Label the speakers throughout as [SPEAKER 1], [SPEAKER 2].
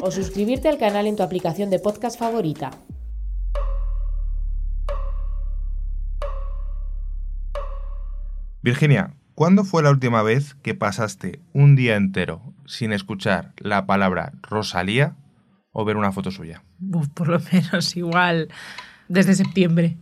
[SPEAKER 1] O suscribirte al canal en tu aplicación de podcast favorita.
[SPEAKER 2] Virginia, ¿cuándo fue la última vez que pasaste un día entero sin escuchar la palabra Rosalía o ver una foto suya?
[SPEAKER 3] Uf, por lo menos igual desde septiembre.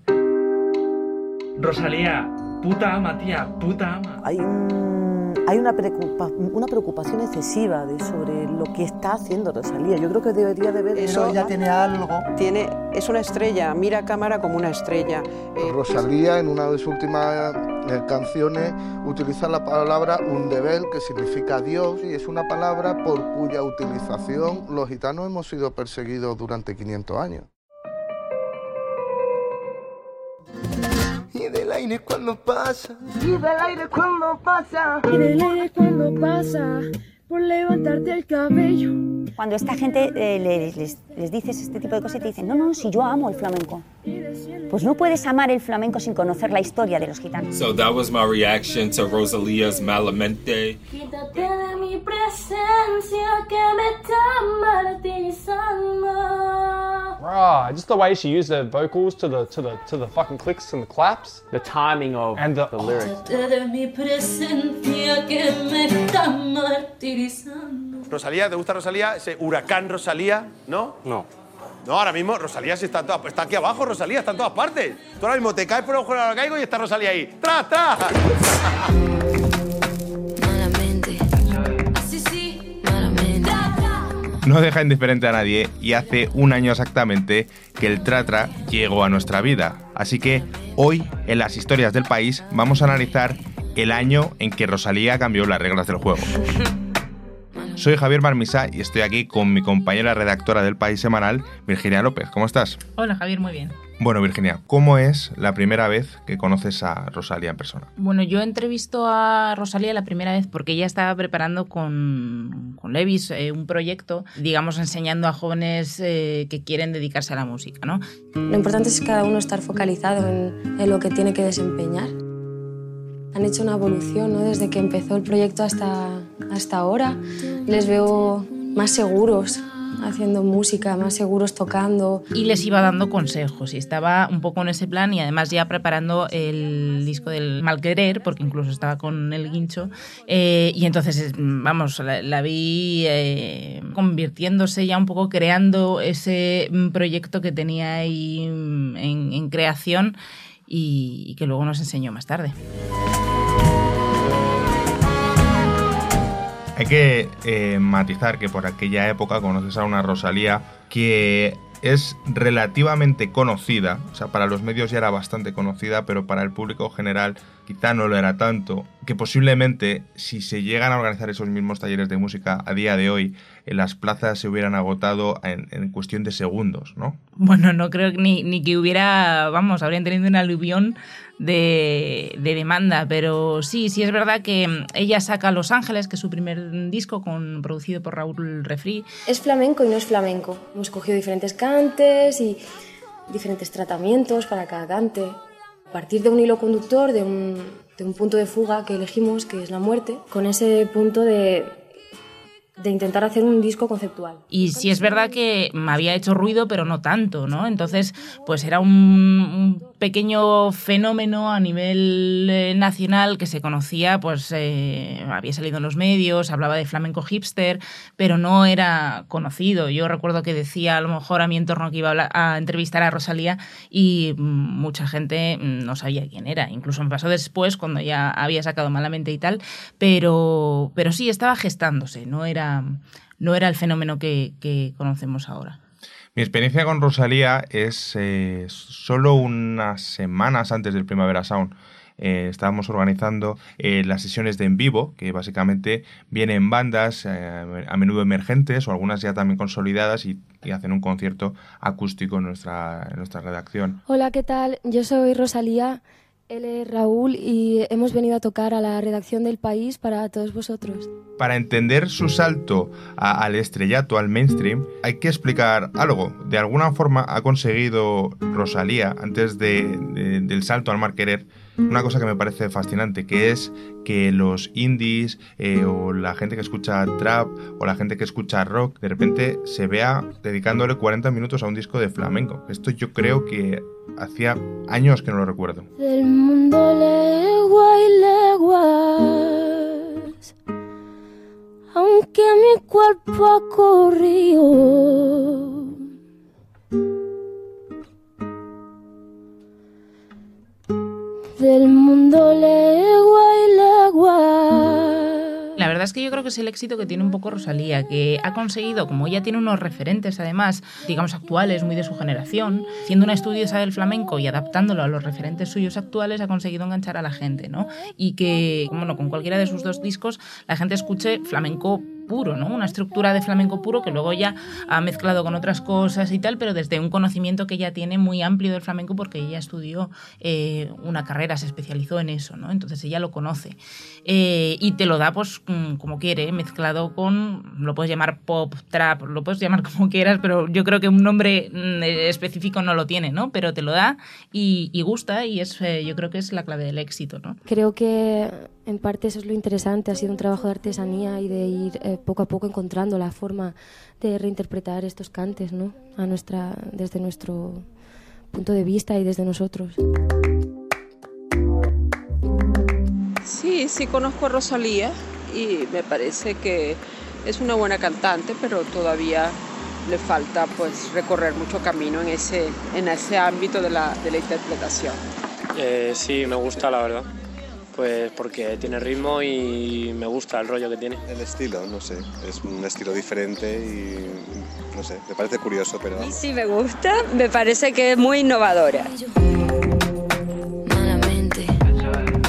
[SPEAKER 4] Rosalía, puta ama, tía, puta ama.
[SPEAKER 5] Hay, un- hay una, preocupa- una preocupación excesiva de, sobre lo que está haciendo Rosalía. Yo creo que debería de ver
[SPEAKER 6] Eso ya tiene algo.
[SPEAKER 7] Tiene, es una estrella, mira a cámara como una estrella. Eh,
[SPEAKER 8] Rosalía en una de sus últimas eh, canciones utiliza la palabra undebel, que significa Dios, y es una palabra por cuya utilización los gitanos hemos sido perseguidos durante 500 años.
[SPEAKER 9] Y del aire cuando pasa.
[SPEAKER 10] Y del aire cuando pasa.
[SPEAKER 11] Y del aire cuando pasa por levantarte el cabello.
[SPEAKER 12] Cuando esta gente eh, les, les- les dices este tipo de cosas y te dicen, no, no, si yo amo el flamenco. Pues no puedes amar el flamenco sin conocer la historia de los gitanos.
[SPEAKER 13] So that was my reaction to Rosalia's Malamente.
[SPEAKER 11] Quítate de mi presencia que me está
[SPEAKER 14] Bruh, just the way she used the vocals to the to the to the fucking clicks and the claps, the timing of and the, the lyrics.
[SPEAKER 15] Rosalía, ¿te gusta Rosalía? Ese huracán Rosalía, ¿no?
[SPEAKER 14] No.
[SPEAKER 15] No, ahora mismo Rosalía sí está, en todas- está aquí abajo, Rosalía está en todas partes. Tú ahora mismo te caes por el ojo de caigo y está Rosalía ahí. ¡Tras, tras!
[SPEAKER 2] No deja indiferente a nadie y hace un año exactamente que el Tratra llegó a nuestra vida. Así que hoy, en las historias del país, vamos a analizar el año en que Rosalía cambió las reglas del juego. Soy Javier Marmisa y estoy aquí con mi compañera redactora del País Semanal, Virginia López. ¿Cómo estás?
[SPEAKER 3] Hola Javier, muy bien.
[SPEAKER 2] Bueno, Virginia, ¿cómo es la primera vez que conoces a Rosalía en persona?
[SPEAKER 3] Bueno, yo entrevisto a Rosalía la primera vez porque ella estaba preparando con, con Levis eh, un proyecto, digamos, enseñando a jóvenes eh, que quieren dedicarse a la música, ¿no?
[SPEAKER 16] Lo importante es cada uno estar focalizado en, en lo que tiene que desempeñar. Han hecho una evolución ¿no? desde que empezó el proyecto hasta, hasta ahora. Les veo más seguros haciendo música, más seguros tocando.
[SPEAKER 3] Y les iba dando consejos y estaba un poco en ese plan y además ya preparando el disco del Malquerer, porque incluso estaba con el guincho. eh, y entonces, vamos, la, la vi eh, convirtiéndose ya un poco, creando ese mm, proyecto que tenía ahí mm, en, en creación y, y que luego nos enseñó más tarde.
[SPEAKER 2] Hay que eh, matizar que por aquella época conoces a una Rosalía que es relativamente conocida, o sea, para los medios ya era bastante conocida, pero para el público general quizá no lo era tanto, que posiblemente si se llegan a organizar esos mismos talleres de música a día de hoy, en las plazas se hubieran agotado en, en cuestión de segundos, ¿no?
[SPEAKER 3] Bueno, no creo ni, ni que hubiera, vamos, habrían tenido un aluvión de, de demanda, pero sí, sí es verdad que mm, ella saca Los Ángeles, que es su primer disco con, producido por Raúl Refri.
[SPEAKER 16] Es flamenco y no es flamenco. Hemos cogido diferentes cantes y diferentes tratamientos para cada cante. Partir de un hilo conductor, de un, de un punto de fuga que elegimos, que es la muerte, con ese punto de, de intentar hacer un disco conceptual.
[SPEAKER 3] Y sí es verdad que me había hecho ruido, pero no tanto, ¿no? Entonces, pues era un pequeño fenómeno a nivel eh, nacional que se conocía, pues eh, había salido en los medios, hablaba de flamenco hipster, pero no era conocido. Yo recuerdo que decía a lo mejor a mi entorno que iba a, hablar- a entrevistar a Rosalía y mucha gente mm, no sabía quién era. Incluso me pasó después cuando ya había sacado malamente y tal, pero, pero sí estaba gestándose, no era, no era el fenómeno que conocemos ahora.
[SPEAKER 2] Mi experiencia con Rosalía es eh, solo unas semanas antes del Primavera Sound. Eh, estábamos organizando eh, las sesiones de en vivo, que básicamente vienen bandas a menudo emergentes o algunas ya también consolidadas y, y hacen un concierto acústico en nuestra, en nuestra redacción.
[SPEAKER 16] Hola, ¿qué tal? Yo soy Rosalía, él es Raúl y hemos venido a tocar a la redacción del país para todos vosotros.
[SPEAKER 2] Para entender su salto al estrellato, al mainstream, hay que explicar algo. De alguna forma ha conseguido Rosalía, antes de- del salto al mar querer, una cosa que me parece fascinante, que es que los indies eh, o la gente que escucha trap o la gente que escucha rock, de repente se vea dedicándole 40 minutos a un disco de flamenco. Esto yo creo que hacía años que no lo recuerdo.
[SPEAKER 16] Del mundo legua y leguas, aunque mi cuerpo ha corrido. Del mundo legua y leguas.
[SPEAKER 3] La verdad es que yo creo que es el éxito que tiene un poco Rosalía, que ha conseguido, como ella tiene unos referentes además, digamos actuales, muy de su generación, siendo una estudiosa del flamenco y adaptándolo a los referentes suyos actuales, ha conseguido enganchar a la gente, ¿no? Y que, bueno, con cualquiera de sus dos discos, la gente escuche flamenco puro, ¿no? Una estructura de flamenco puro que luego ya ha mezclado con otras cosas y tal, pero desde un conocimiento que ella tiene muy amplio del flamenco porque ella estudió eh, una carrera, se especializó en eso, ¿no? Entonces ella lo conoce. Eh, y te lo da pues mm, como quiere, mezclado con, lo puedes llamar pop, trap, lo puedes llamar como quieras, pero yo creo que un nombre mm, específico no lo tiene, ¿no? Pero te lo da y, y gusta y es, eh, yo creo que es la clave del éxito, ¿no?
[SPEAKER 16] Creo que en parte eso es lo interesante, ha sido un trabajo de artesanía y de ir eh, poco a poco encontrando la forma de reinterpretar estos cantes, ¿no? A nuestra, desde nuestro punto de vista y desde nosotros.
[SPEAKER 7] Sí, sí conozco a Rosalía y me parece que es una buena cantante, pero todavía le falta pues recorrer mucho camino en ese, en ese ámbito de la, de la interpretación.
[SPEAKER 17] Eh, sí, me gusta la verdad. Pues porque tiene ritmo y me gusta el rollo que tiene.
[SPEAKER 18] El estilo, no sé, es un estilo diferente y no sé, me parece curioso, pero...
[SPEAKER 19] Sí, me gusta, me parece que es muy innovadora.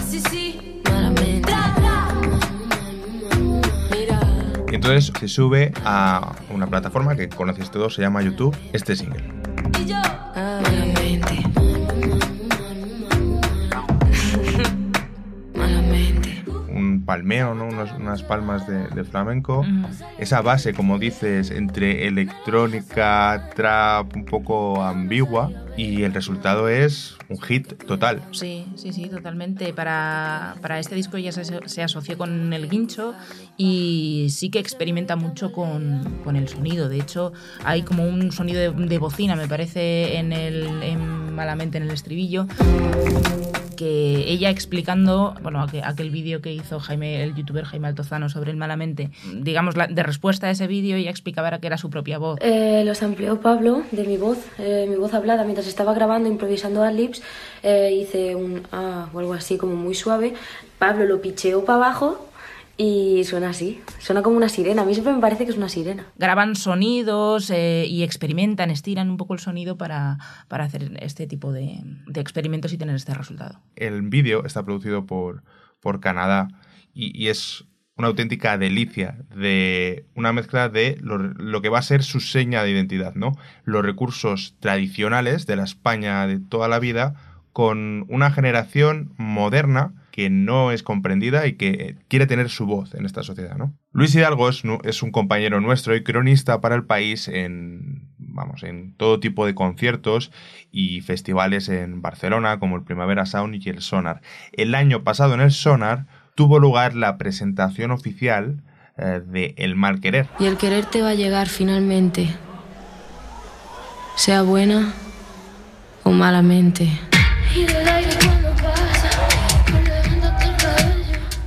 [SPEAKER 11] Sí, sí.
[SPEAKER 2] Y entonces se sube a una plataforma que conocéis todos, se llama YouTube, este single. Un palmeo, ¿no? Unos- unas palmas de, de flamenco. Esa base, como dices, entre electrónica, trap, un poco ambigua. Y el resultado es un hit total.
[SPEAKER 3] Sí, sí, sí, totalmente. Para, para este disco ya se, se asoció con el guincho y sí que experimenta mucho con, con el sonido. De hecho, hay como un sonido de, de bocina, me parece, en el, en Malamente, en el estribillo que ella explicando, bueno, aquel, aquel vídeo que hizo Jaime, el youtuber Jaime Altozano sobre el Malamente, digamos, la, de respuesta a ese vídeo, ella explicaba que era su propia voz.
[SPEAKER 16] Eh, los amplió Pablo de mi voz, eh, mi voz hablada. Mientras estaba grabando, improvisando ad-libs, eh, hice un ah o algo así como muy suave. Pablo lo picheó para abajo y suena así, suena como una sirena. A mí siempre me parece que es una sirena.
[SPEAKER 3] Graban sonidos eh, y experimentan, estiran un poco el sonido para, para hacer este tipo de, de experimentos y tener este resultado.
[SPEAKER 2] El vídeo está producido por, por Canadá y, y es una auténtica delicia de una mezcla de lo, lo, que va a ser su seña de identidad, ¿no? Los recursos tradicionales de la España de toda la vida con una generación moderna que no es comprendida y que quiere tener su voz en esta sociedad, ¿no? Luis Hidalgo es, es un compañero nuestro y cronista para el país en, vamos, en todo tipo de conciertos y festivales en Barcelona, como el Primavera Sound y el Sonar. El año pasado en el Sonar tuvo lugar la presentación oficial eh, de El Mal Querer.
[SPEAKER 16] Y el querer te va a llegar finalmente, sea buena o malamente.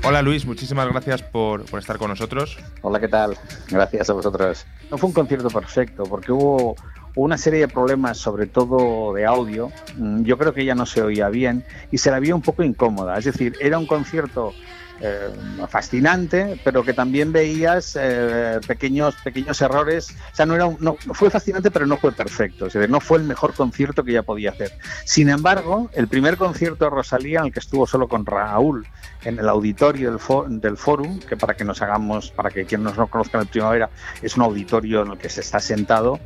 [SPEAKER 2] Hola Luis, muchísimas gracias por, estar con nosotros.
[SPEAKER 20] Hola, ¿qué tal? Gracias a vosotros. No fue un concierto perfecto porque hubo
[SPEAKER 21] una serie de problemas, sobre todo de audio. Mm, Yo creo que ella no se oía bien y se la vio un poco incómoda. Es decir, era un concierto eh, fascinante, pero que también veías eh, pequeños, pequeños errores. O sea, no era un- no, fue fascinante, pero no fue perfecto. Es decir, no fue el mejor concierto que ella podía hacer. Sin embargo, el primer concierto de Rosalía, en el que estuvo solo con Raúl en el auditorio del, fo- del Forum, que para que nos hagamos, para que quienes no conozcan el Primavera, es un auditorio en el que se está sentado.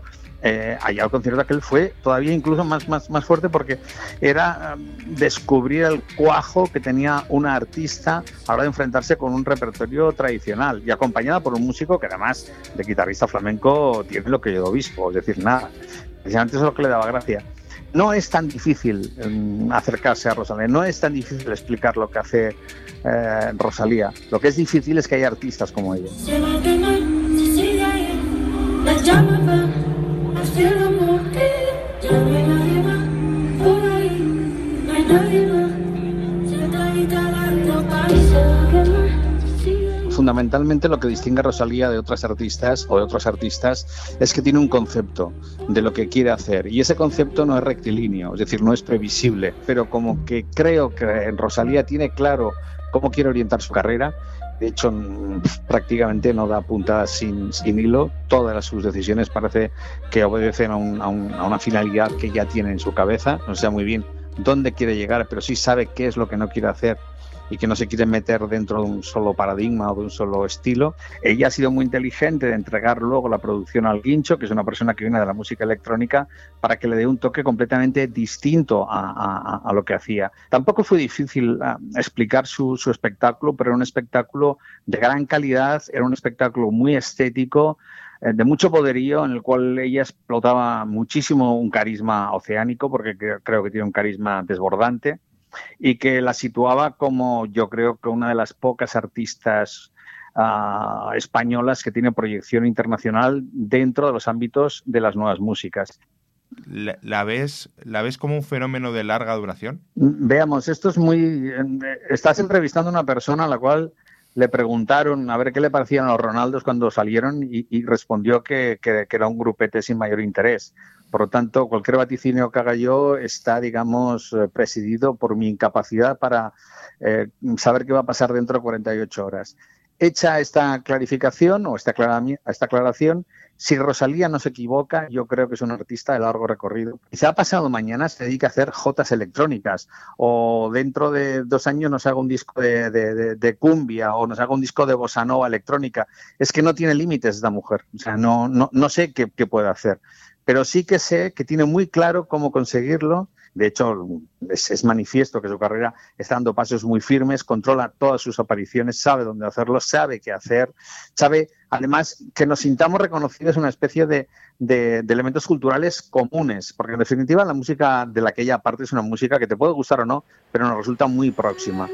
[SPEAKER 21] Eh, allá el concierto aquel fue todavía incluso más, más, más fuerte porque era eh, descubrir el cuajo que tenía una artista a la hora de enfrentarse con un repertorio tradicional y acompañada por un músico que además de guitarrista flamenco tiene lo que yo obispo, es decir, nada. Precisamente eso es lo que le daba gracia. No es tan difícil mm, acercarse a Rosalía, no es tan difícil explicar lo que hace eh, Rosalía. Lo que es difícil es que hay artistas como ella. Fundamentalmente lo que distingue a Rosalía de otras artistas o de otros artistas es que tiene un concepto de lo que quiere hacer. Y ese concepto no es rectilíneo, es decir, no es previsible, pero como que creo que Rosalía tiene claro cómo quiere orientar su carrera. De hecho, prácticamente no da puntadas sin, sin hilo. Todas sus decisiones parece que obedecen a, un- a un- a una finalidad que ya tiene en su cabeza. No sé muy bien dónde quiere llegar, pero sí sabe qué es lo que no quiere hacer y que no se quiere meter dentro de un solo paradigma o de un solo estilo. Ella ha sido muy inteligente de entregar luego la producción al Guincho, que es una persona que viene de la música electrónica, para que le dé un toque completamente distinto a, lo que hacía. Tampoco fue difícil ah, explicar su, su espectáculo, pero era un espectáculo de gran calidad, era un espectáculo muy estético, eh, de mucho poderío, en el cual ella explotaba muchísimo un carisma oceánico, porque cre- creo que tiene un carisma desbordante y que la situaba como yo creo que una de las pocas artistas ah, españolas que tiene proyección internacional dentro de los ámbitos de las nuevas músicas.
[SPEAKER 2] ¿La, la ves, ¿La ves como un fenómeno de larga duración?
[SPEAKER 21] Veamos, esto es muy... eh, Estás entrevistando a una persona a la cual le preguntaron a ver qué le parecían los Ronaldos cuando salieron y, y respondió que, que- que era un grupete sin mayor interés. Por lo tanto, cualquier vaticinio que haga yo está, digamos, eh, presidido por mi incapacidad para eh, saber qué va a pasar dentro de 48 horas. Hecha esta clarificación o esta, esta aclaración, si Rosalía no se equivoca, yo creo que es un artista de largo recorrido. Quizá pasado mañana se dedique a hacer jotas electrónicas o dentro de dos años nos haga un disco de- de cumbia o nos haga un disco de bossa nova electrónica. Es que no tiene límites esta mujer. O sea, no, no, no sé qué, qué puede hacer. Pero sí que sé que tiene muy claro cómo conseguirlo. De hecho, es, es manifiesto que su carrera está dando pasos muy firmes, controla todas sus apariciones, sabe dónde hacerlo, sabe qué hacer, sabe además que nos sintamos reconocidos una especie de, de- de elementos culturales comunes, porque en definitiva la música de la que ella parte es una música que te puede gustar o no, pero nos resulta muy próxima.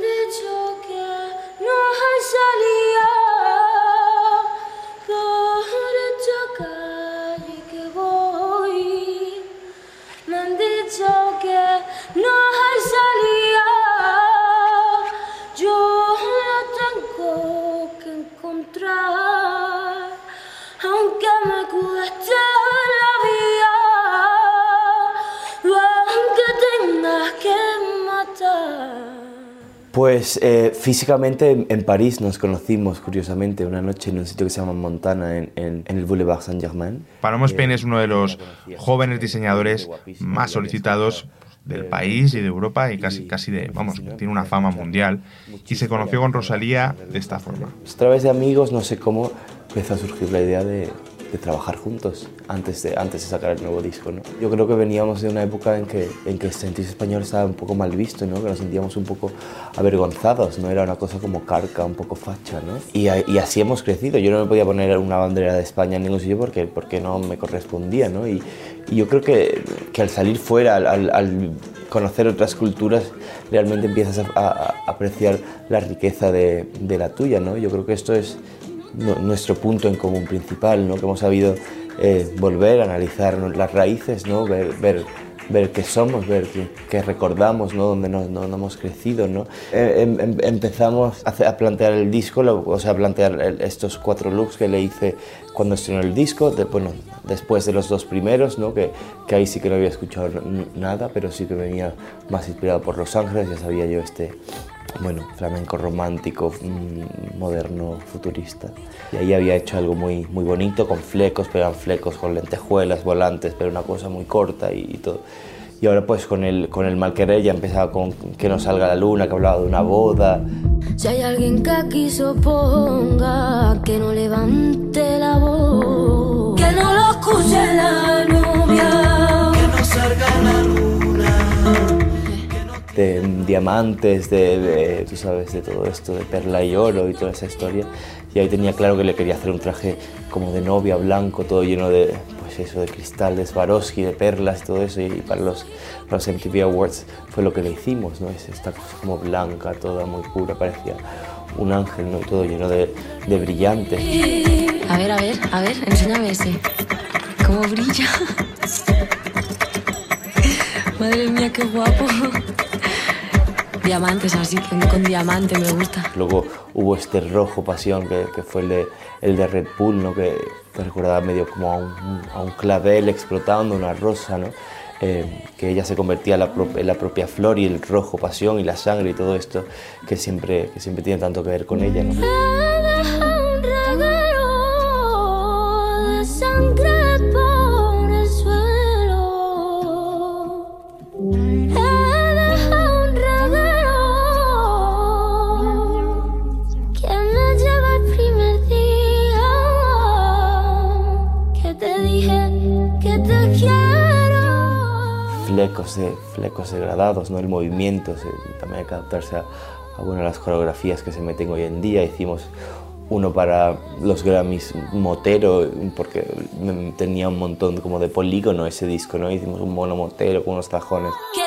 [SPEAKER 22] Pues eh, físicamente en, en París nos conocimos curiosamente una noche en un sitio que se llama Montana en, en- en el Boulevard Saint-Germain.
[SPEAKER 2] Paloma Spain es uno de los jóvenes diseñadores más solicitados del país y de Europa y casi, casi de, vamos, tiene una fama mundial. Y se conoció con Rosalía de esta forma.
[SPEAKER 22] Pues, a través de amigos, no sé cómo, empezó a surgir la idea de, de trabajar juntos antes de, antes de sacar el nuevo disco. ¿no? Yo creo que veníamos de una época en que, en que sentirse español estaba un poco mal visto, ¿no? que nos sentíamos un poco avergonzados, ¿no? era una cosa como carca, un poco facha. ¿no? Y, y así hemos crecido. Yo no me podía poner una bandera de España en ningún sitio porque, porque no me correspondía. ¿no? Y, y yo creo que, que al salir fuera, al- al conocer otras culturas, realmente empiezas a, a- a apreciar la riqueza de, de la tuya. ¿no? Yo creo que esto es nu- nuestro punto en común principal, ¿no? que hemos sabido eh, volver a analizar las raíces, ¿no? ver, ver ver qué somos, ver qué, qué recordamos, ¿no? dónde no, no, hemos crecido. ¿no? Eh, em- em- empezamos a, plantear el disco, lo- o sea, a plantear estos cuatro looks que le hice cuando estrenó el disco, de- bueno, después de los dos primeros, ¿no? que, que ahí sí que no había escuchado nada, pero sí que venía más inspirado por Los Ángeles, ya sabía yo este, bueno, flamenco romántico, mm, moderno, futurista. Y ahí había hecho algo muy, muy bonito, con flecos, pero eran flecos con lentejuelas, volantes, pero una cosa muy corta y, y todo. Y ahora pues con el, con el mal querer ya empezaba con que no salga la luna, que hablaba de una boda.
[SPEAKER 11] Si hay alguien que aquí se oponga, que no levante la voz, que no lo escuche la novia,
[SPEAKER 22] de diamantes, de, tú sabes, de todo esto, de perla y oro y toda esa historia. Y ahí tenía claro que le quería hacer un traje como de novia, blanco, todo lleno de, pues eso, de cristal, de Swarovski, de perlas, todo eso. Y para los, los MTV Awards fue lo que le hicimos, ¿no? Es esta cosa como blanca, toda muy pura, parecía un ángel, ¿no? Todo lleno de, de brillantes.
[SPEAKER 19] A ver, a ver, a ver, enséñame ese. ¿Cómo brilla? Madre mía, qué guapo. Diamantes así, con, con diamante me gusta.
[SPEAKER 22] Luego hubo este rojo pasión que, que fue el de, el de Red Bull, ¿no? que, que recordaba medio como a un, a un clavel explotando, una rosa, ¿no? Eh, que ella se convertía en la, en la propia flor y el rojo pasión y la sangre y todo esto que siempre, que siempre tiene tanto que ver con ella. ¿no? Flecos, de, flecos degradados, ¿no? el movimiento, se- también hay que adaptarse a, a, bueno, las coreografías que se meten hoy en día. Hicimos uno para los Grammys Motero, porque tenía un montón como de polígono ese disco, ¿no? Hicimos un mono Motero con unos tajones.
[SPEAKER 11] que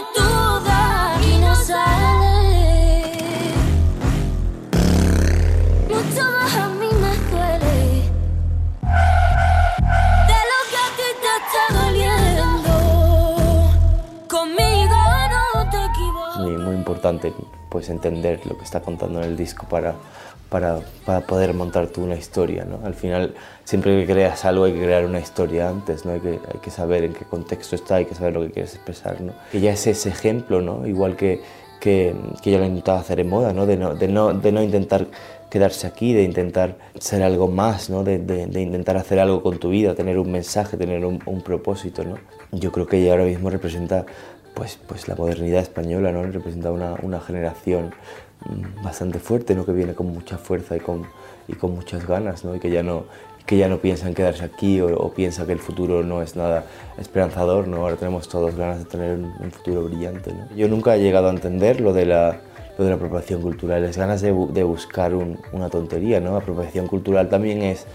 [SPEAKER 22] importante pues, entender lo que está contando en el disco para, para, para poder montar tú una historia. ¿no? Al final, siempre que creas algo hay que crear una historia antes, ¿no? hay, que, hay que saber en qué contexto está, hay que saber lo que quieres expresar. ¿no? Que ya es ese ejemplo, ¿no? igual que, que, que yo lo he intentado hacer en moda, ¿no? De, no, de, no, de no intentar quedarse aquí, de intentar ser algo más, ¿no? de, de, de intentar hacer algo con tu vida, tener un mensaje, tener un, un propósito. ¿no? Yo creo que ella ahora mismo representa pues, pues la modernidad española, ¿no? representa una, una generación bastante fuerte, ¿no? que viene con mucha fuerza y con, y con muchas ganas, ¿no? y que ya no, que ya no piensa en quedarse aquí o, o piensa que el futuro no es nada esperanzador, ¿no? ahora tenemos todos ganas de tener un, futuro brillante. Yo nunca he llegado a entender lo de la, lo de la apropiación cultural, es ganas de, bu- de buscar un- una tontería, ¿no? Apropiación cultural también es,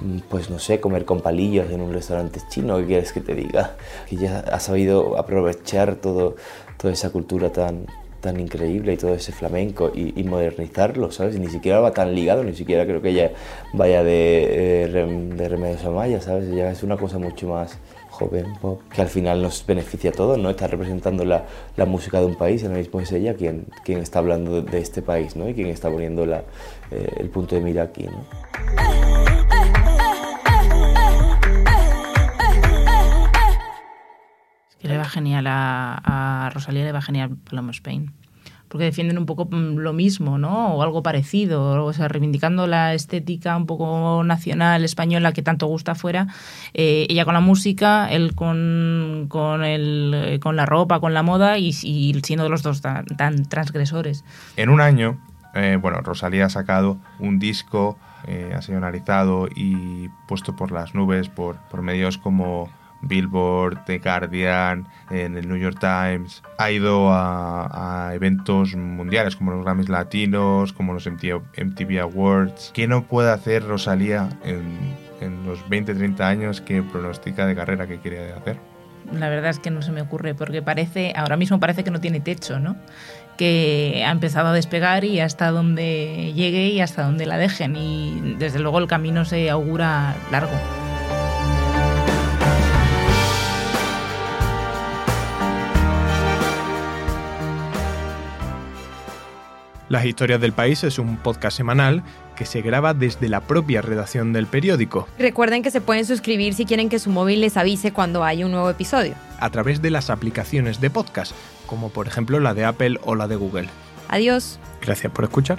[SPEAKER 22] mm, pues no sé, comer con palillos en un restaurante chino, ¿qué quieres que te diga? Que ya ha sabido aprovechar todo, toda esa cultura tan, tan increíble y todo ese flamenco y, modernizarlo, ¿sabes? Ni siquiera va tan ligado, ni siquiera creo que ella vaya de, eh, rem- de Remedios Amaya, ¿sabes? Ya es una cosa mucho más joven, pop, que al final nos beneficia a todos, ¿no? Está representando la, la música de un país, ahora mismo es ella quien, está hablando de, de este país, ¿no? Y quien está poniendo eh, el punto de mira aquí, ¿no?
[SPEAKER 3] Genial a, a Rosalía, le va genial Paloma Spain. Porque defienden un poco mm, lo mismo, ¿no? O algo parecido. O sea, reivindicando la estética un poco nacional, española, que tanto gusta afuera. Eh, ella con la música, él con, con, el, eh, con la ropa, con la moda y, y siendo los dos tan, tan transgresores.
[SPEAKER 2] En un año, eh, bueno, Rosalía ha sacado un disco, eh, ha sido analizado y puesto por las nubes por, por medios como Billboard, The Guardian, en el New York Times. Ha ido a, eventos mundiales como los Grammys Latinos, como los MTV, MTV Awards. ¿Qué no puede hacer Rosalía en, en los 20-30 años que pronostica de carrera que quiere hacer?
[SPEAKER 3] La verdad es que no se me ocurre, porque parece, ahora mismo parece que no tiene techo, ¿no? Que ha empezado a despegar y hasta donde llegue y hasta donde la dejen. Y desde luego el camino se augura largo.
[SPEAKER 23] Las Historias del País es un podcast semanal que se graba desde la propia redacción del periódico,
[SPEAKER 7] Recuerden que se pueden suscribir si quieren que su móvil les avise cuando haya un nuevo episodio.
[SPEAKER 23] a través de las aplicaciones de podcast, como por ejemplo la de Apple o la de Google.
[SPEAKER 7] Adiós.
[SPEAKER 23] Gracias por escuchar.